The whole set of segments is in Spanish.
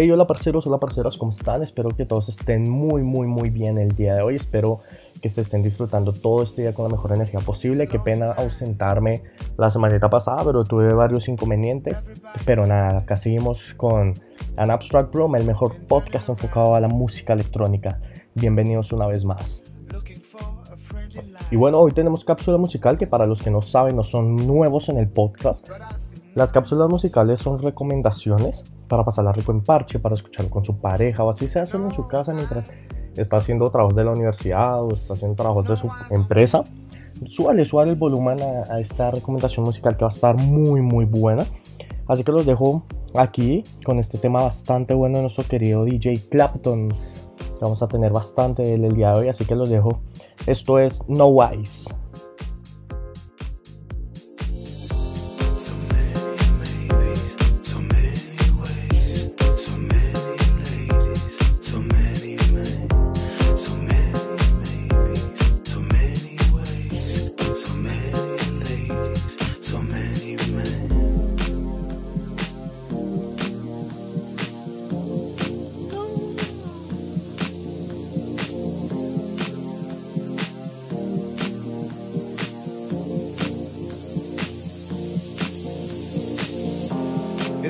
Hey, hola parceros, hola parceras, ¿cómo están? Espero que todos estén muy, muy, muy bien el día de hoy. Espero que se estén disfrutando todo este día con la mejor energía posible. Qué pena ausentarme la semanita pasada, pero tuve varios inconvenientes. Pero nada, acá seguimos con An Abstract Room, el mejor podcast enfocado a la música electrónica. Bienvenidos una vez más. Y bueno, hoy tenemos cápsula musical que para los que no saben no son nuevos en el podcast. Las cápsulas musicales son recomendaciones para pasarla rico en parche, para escuchar con su pareja o así sea solo en su casa mientras está haciendo trabajos de la universidad o está haciendo trabajos de su empresa. Súbale, súbale el volumen a, esta recomendación musical que va a estar muy, muy buena. Así que los dejo aquí con este tema bastante bueno de nuestro querido DJ Clapton. Vamos a tener bastante el día de hoy, así que los dejo. Esto es No Wise.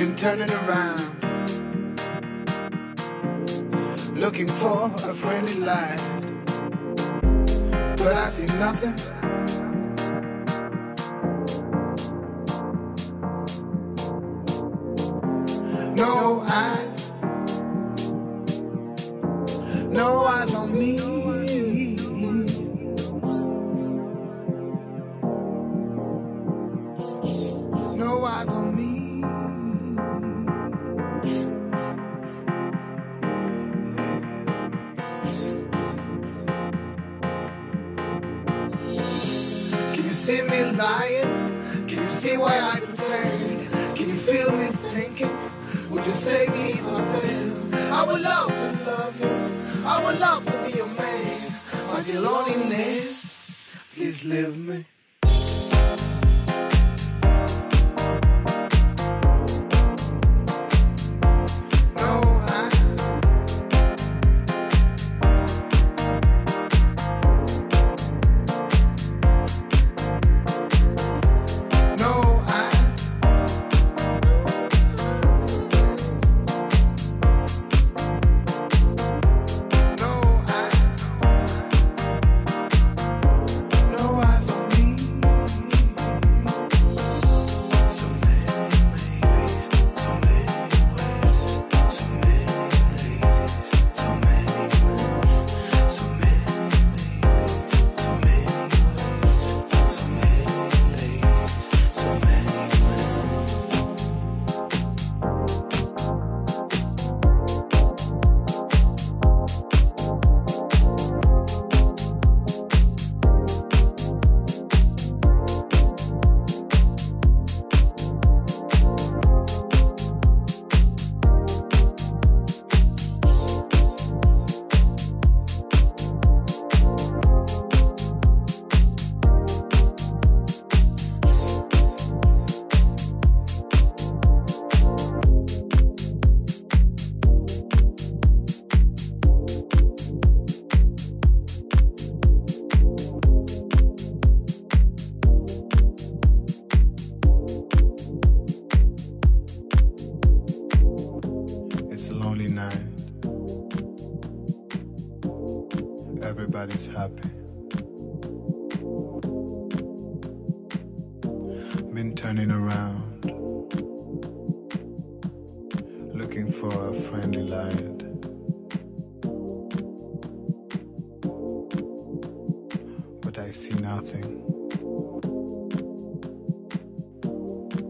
Been turning around looking for a friendly light. But I see nothing. No eyes.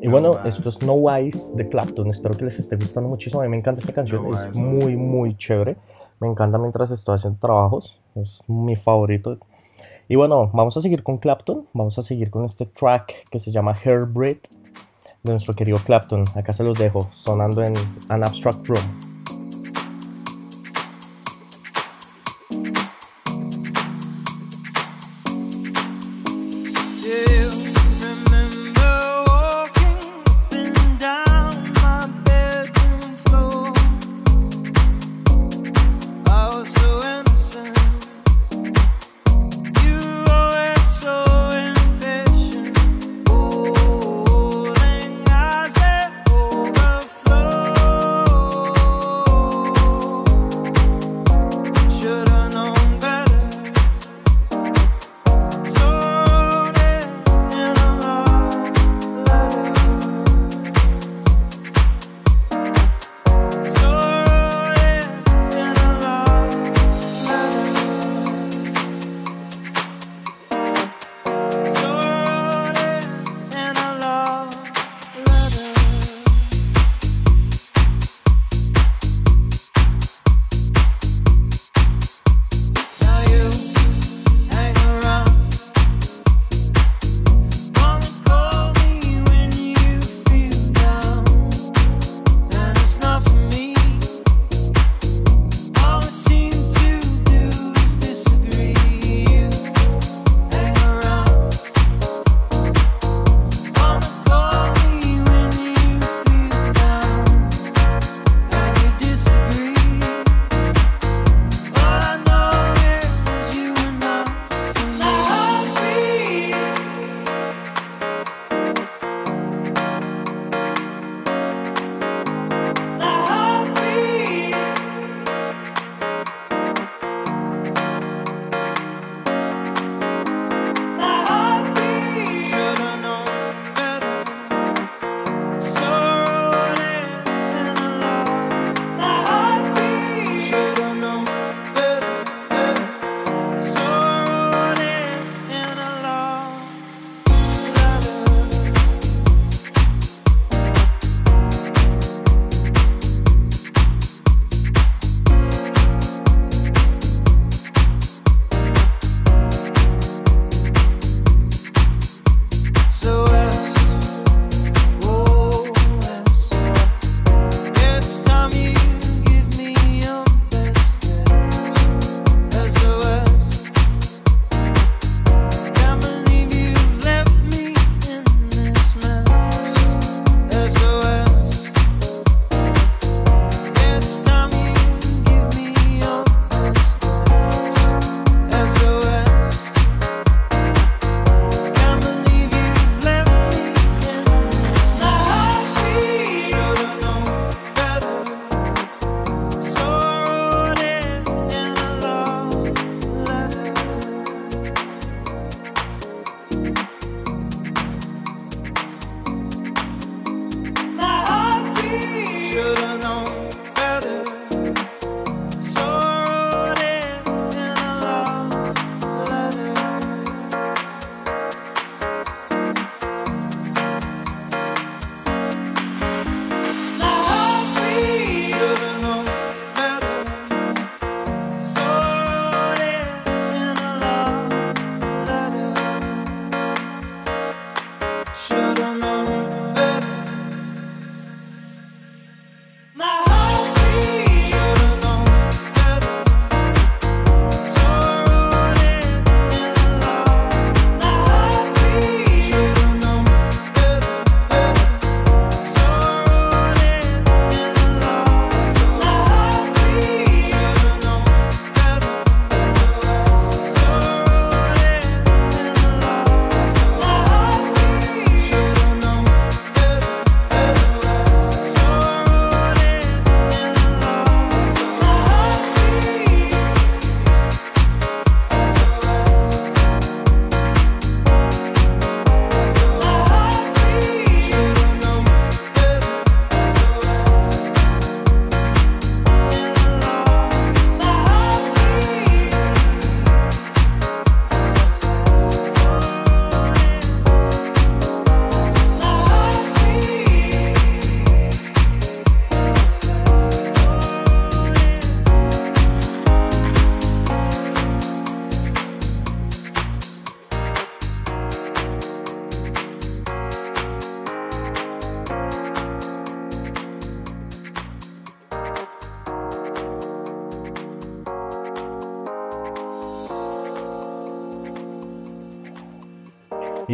Y bueno, esto es No Eyes de Clapton. Espero que les esté gustando muchísimo. A mí me encanta esta canción. No es muy, muy chévere. Me encanta mientras estoy haciendo trabajos. Es mi favorito. Y bueno, vamos a seguir con Clapton. Vamos a seguir con este track que se llama Hairbreed de nuestro querido Clapton. Acá se los dejo, sonando en An Abstract Room.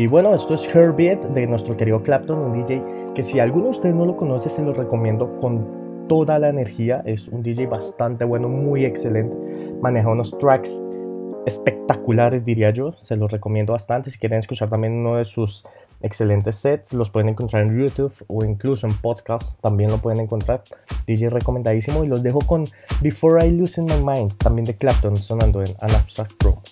Y bueno, esto es Herbit de nuestro querido Clapton, un DJ que si alguno de ustedes no lo conoce, se lo recomiendo con toda la energía. Es un DJ bastante bueno, muy excelente. Maneja unos tracks espectaculares, diría yo. Se los recomiendo bastante. Si quieren escuchar también uno de sus excelentes sets, los pueden encontrar en YouTube o incluso en podcast. También lo pueden encontrar. DJ recomendadísimo. Y los dejo con Before I Lose My Mind, también de Clapton, sonando en An Abstract Pro.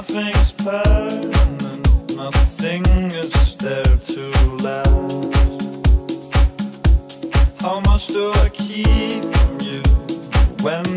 Nothing's permanent, nothing is there to last. How much do I keep from you when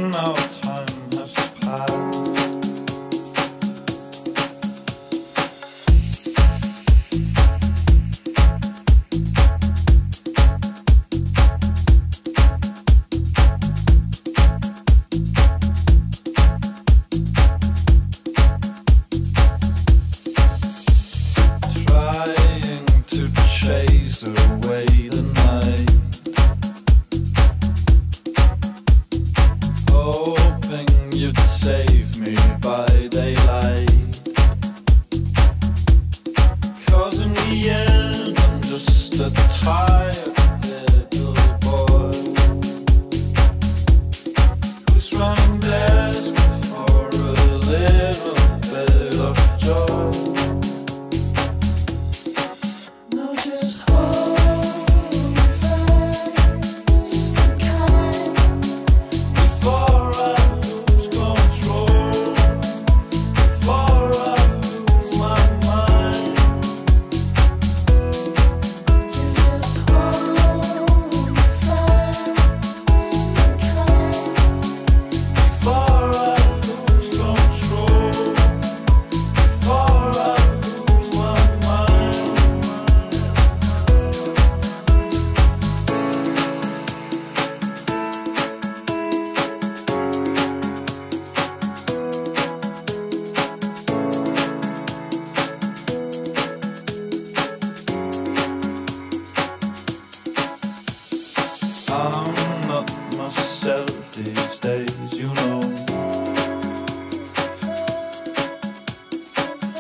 these days, you know.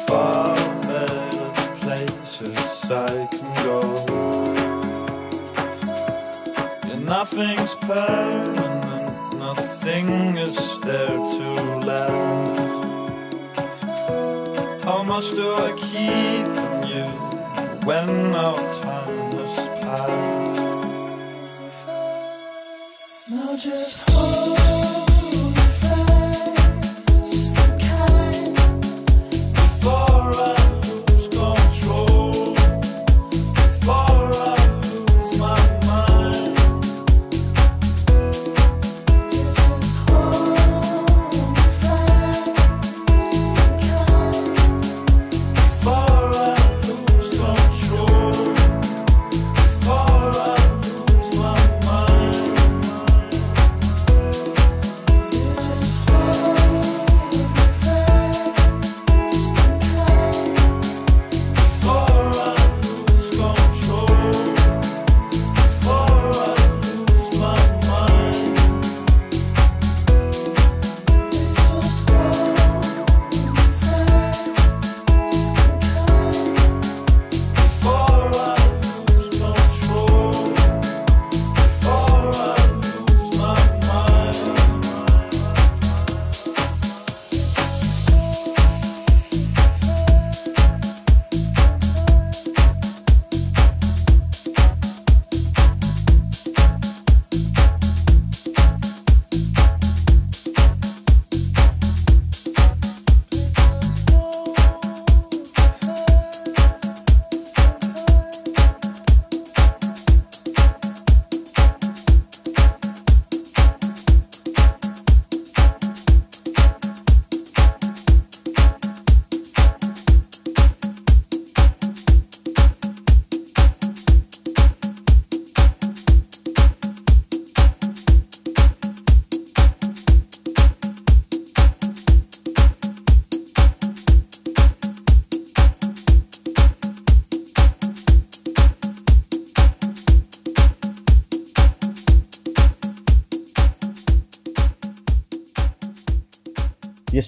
Far better places I can go. Yeah, nothing's permanent, nothing is there to last. How much do I keep from you when our time has passed? Now just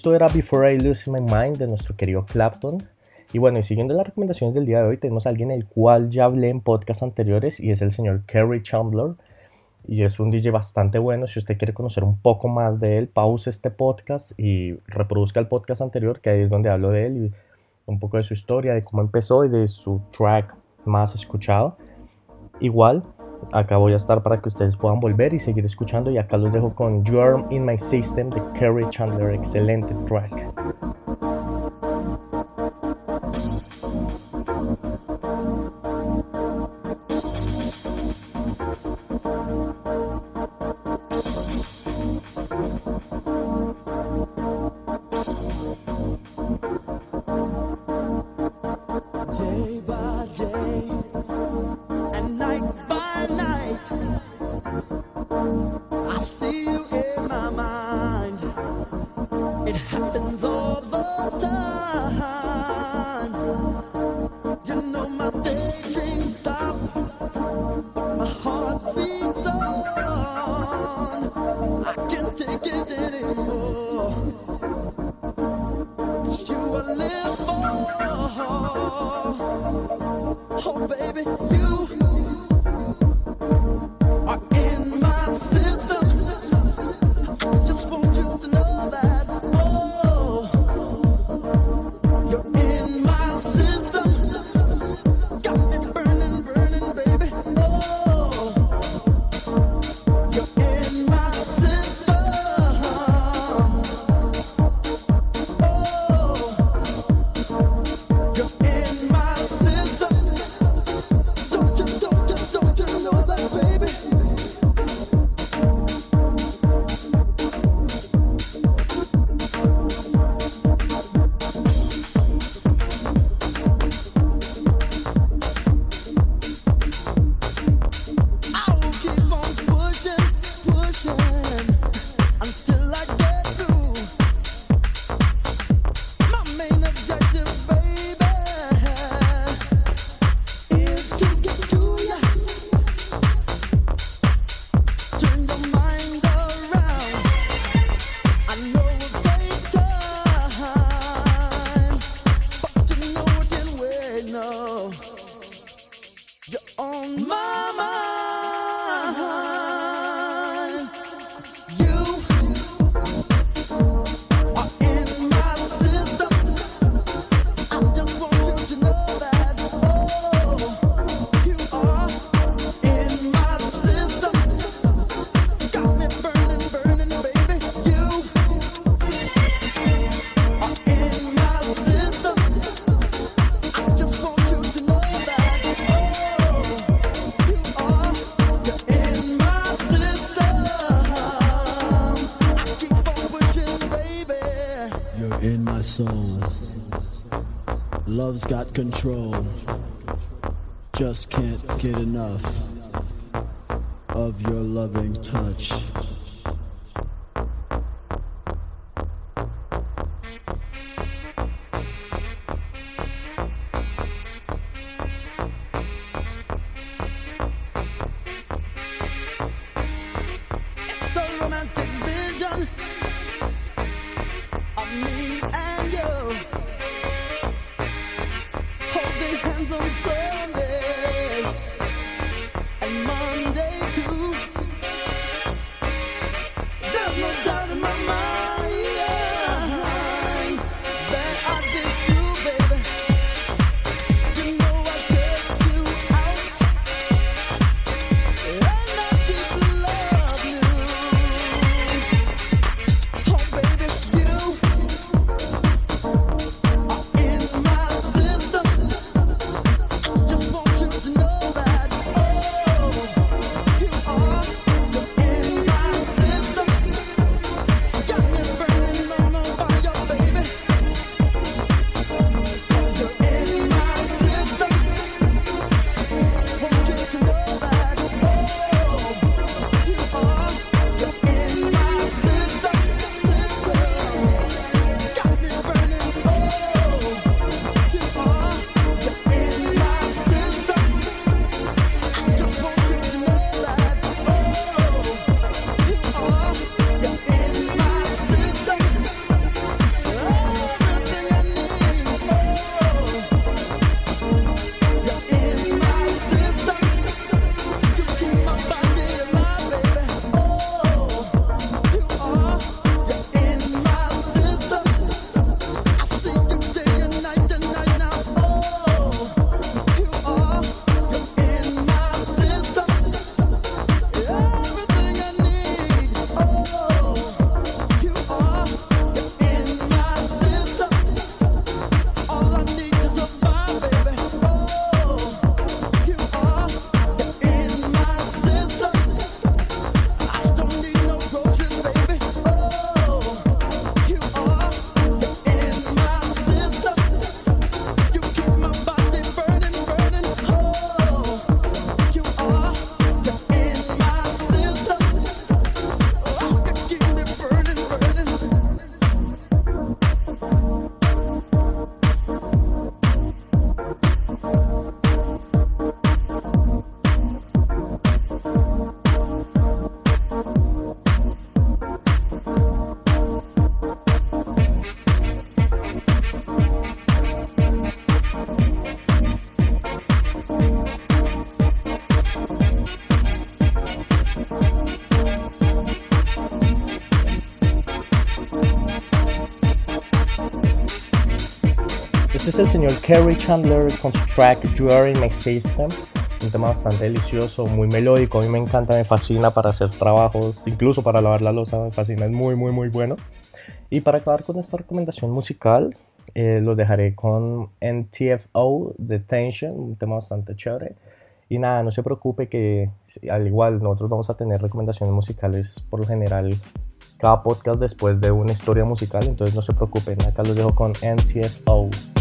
esto era Before I Lose My Mind de nuestro querido Clapton. Y bueno, y siguiendo las recomendaciones del día de hoy, tenemos a alguien el cual ya hablé en podcasts anteriores y es el señor Kerry Chandler. Y es un DJ bastante bueno. Si usted quiere conocer un poco más de él, pause este podcast y reproduzca el podcast anterior, que ahí es donde hablo de él y un poco de su historia, de cómo empezó y de su track más escuchado. Igual, acá voy a estar para que ustedes puedan volver y seguir escuchando. Y acá los dejo con You Are In My System de Kerry Chandler. Excelente track. Oh, baby, you my soul. Love's got control. Just can't get enough of your loving touch. Es el señor Kerry Chandler con su track You Are In My System. Un tema bastante delicioso, muy melódico. A mí me encanta, me fascina para hacer trabajos, incluso para lavar la losa, me fascina, es muy, muy, muy bueno. Y para acabar con esta recomendación musical, eh, lo dejaré con NTFO de Tension, un tema bastante chévere. Y nada, no se preocupe que al igual nosotros vamos a tener recomendaciones musicales por lo general cada podcast después de una historia musical, entonces no se preocupen, acá los dejo con NTFO.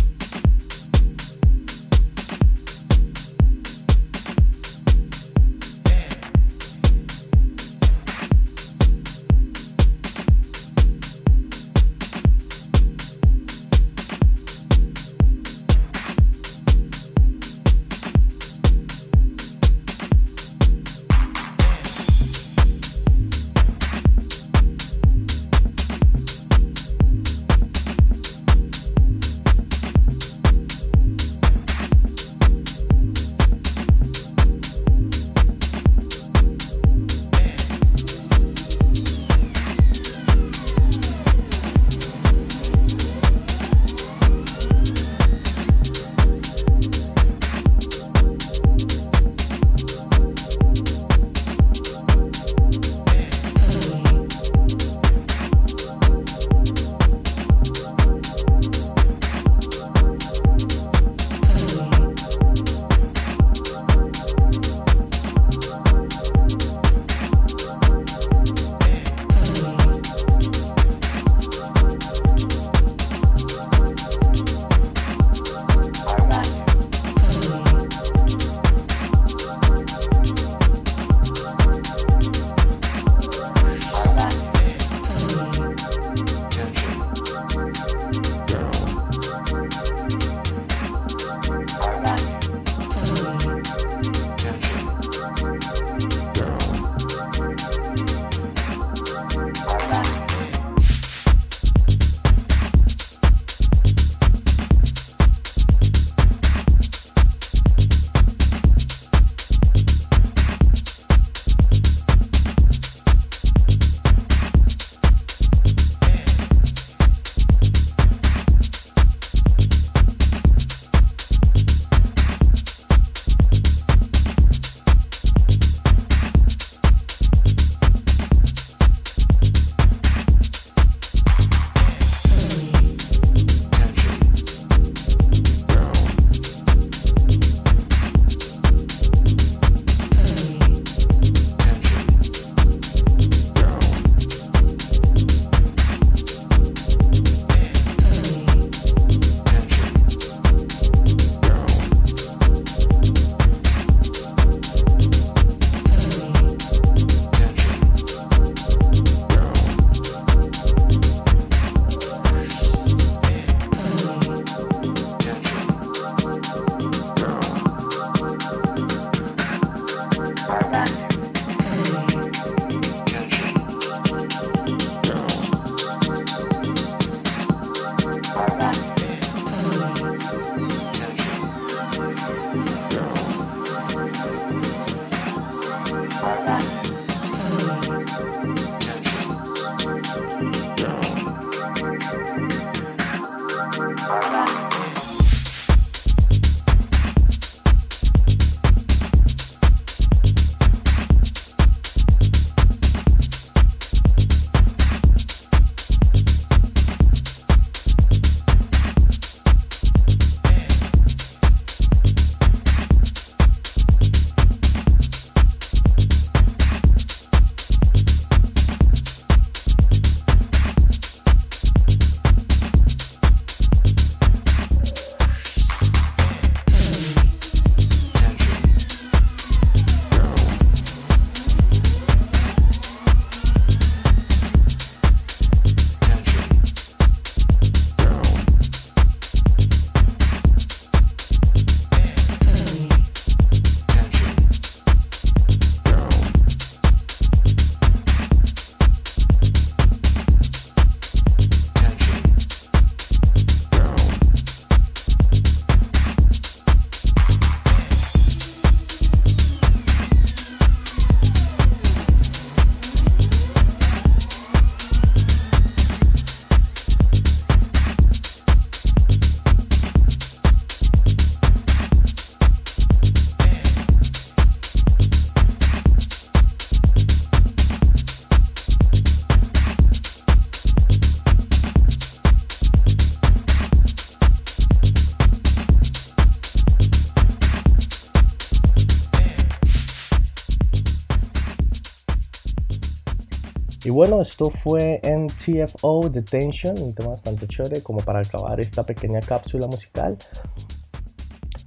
Bueno, esto fue en TFO Detention, un tema bastante chévere como para acabar esta pequeña cápsula musical.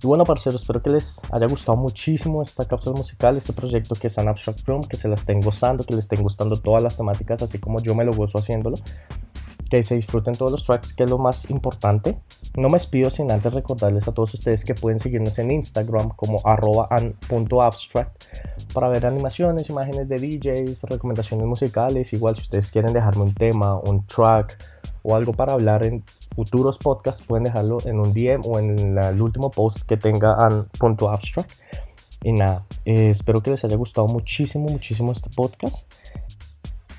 Y bueno, parceros, espero que les haya gustado muchísimo esta cápsula musical, este proyecto que es An Abstract Room, que se la estén gozando, que les estén gustando todas las temáticas, así como yo me lo gozo haciéndolo. Que se disfruten todos los tracks, que es lo más importante. No me despido sin antes recordarles a todos ustedes que pueden seguirnos en Instagram como arroba para ver animaciones, imágenes de DJs, recomendaciones musicales. Igual si ustedes quieren dejarme un tema, un track o algo para hablar en futuros podcasts, pueden dejarlo en un DM o en la- el último post que tenga an.abstract. Y nada, eh, espero que les haya gustado muchísimo, muchísimo este podcast.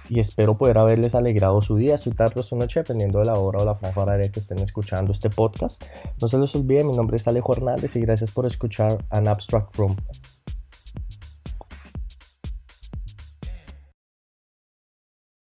Y espero poder haberles alegrado su día, su tarde o su noche, dependiendo de la hora o la franja horaria que estén escuchando este podcast. No se les olvide, mi nombre es Alejo Hernández y gracias por escuchar An Abstract Room.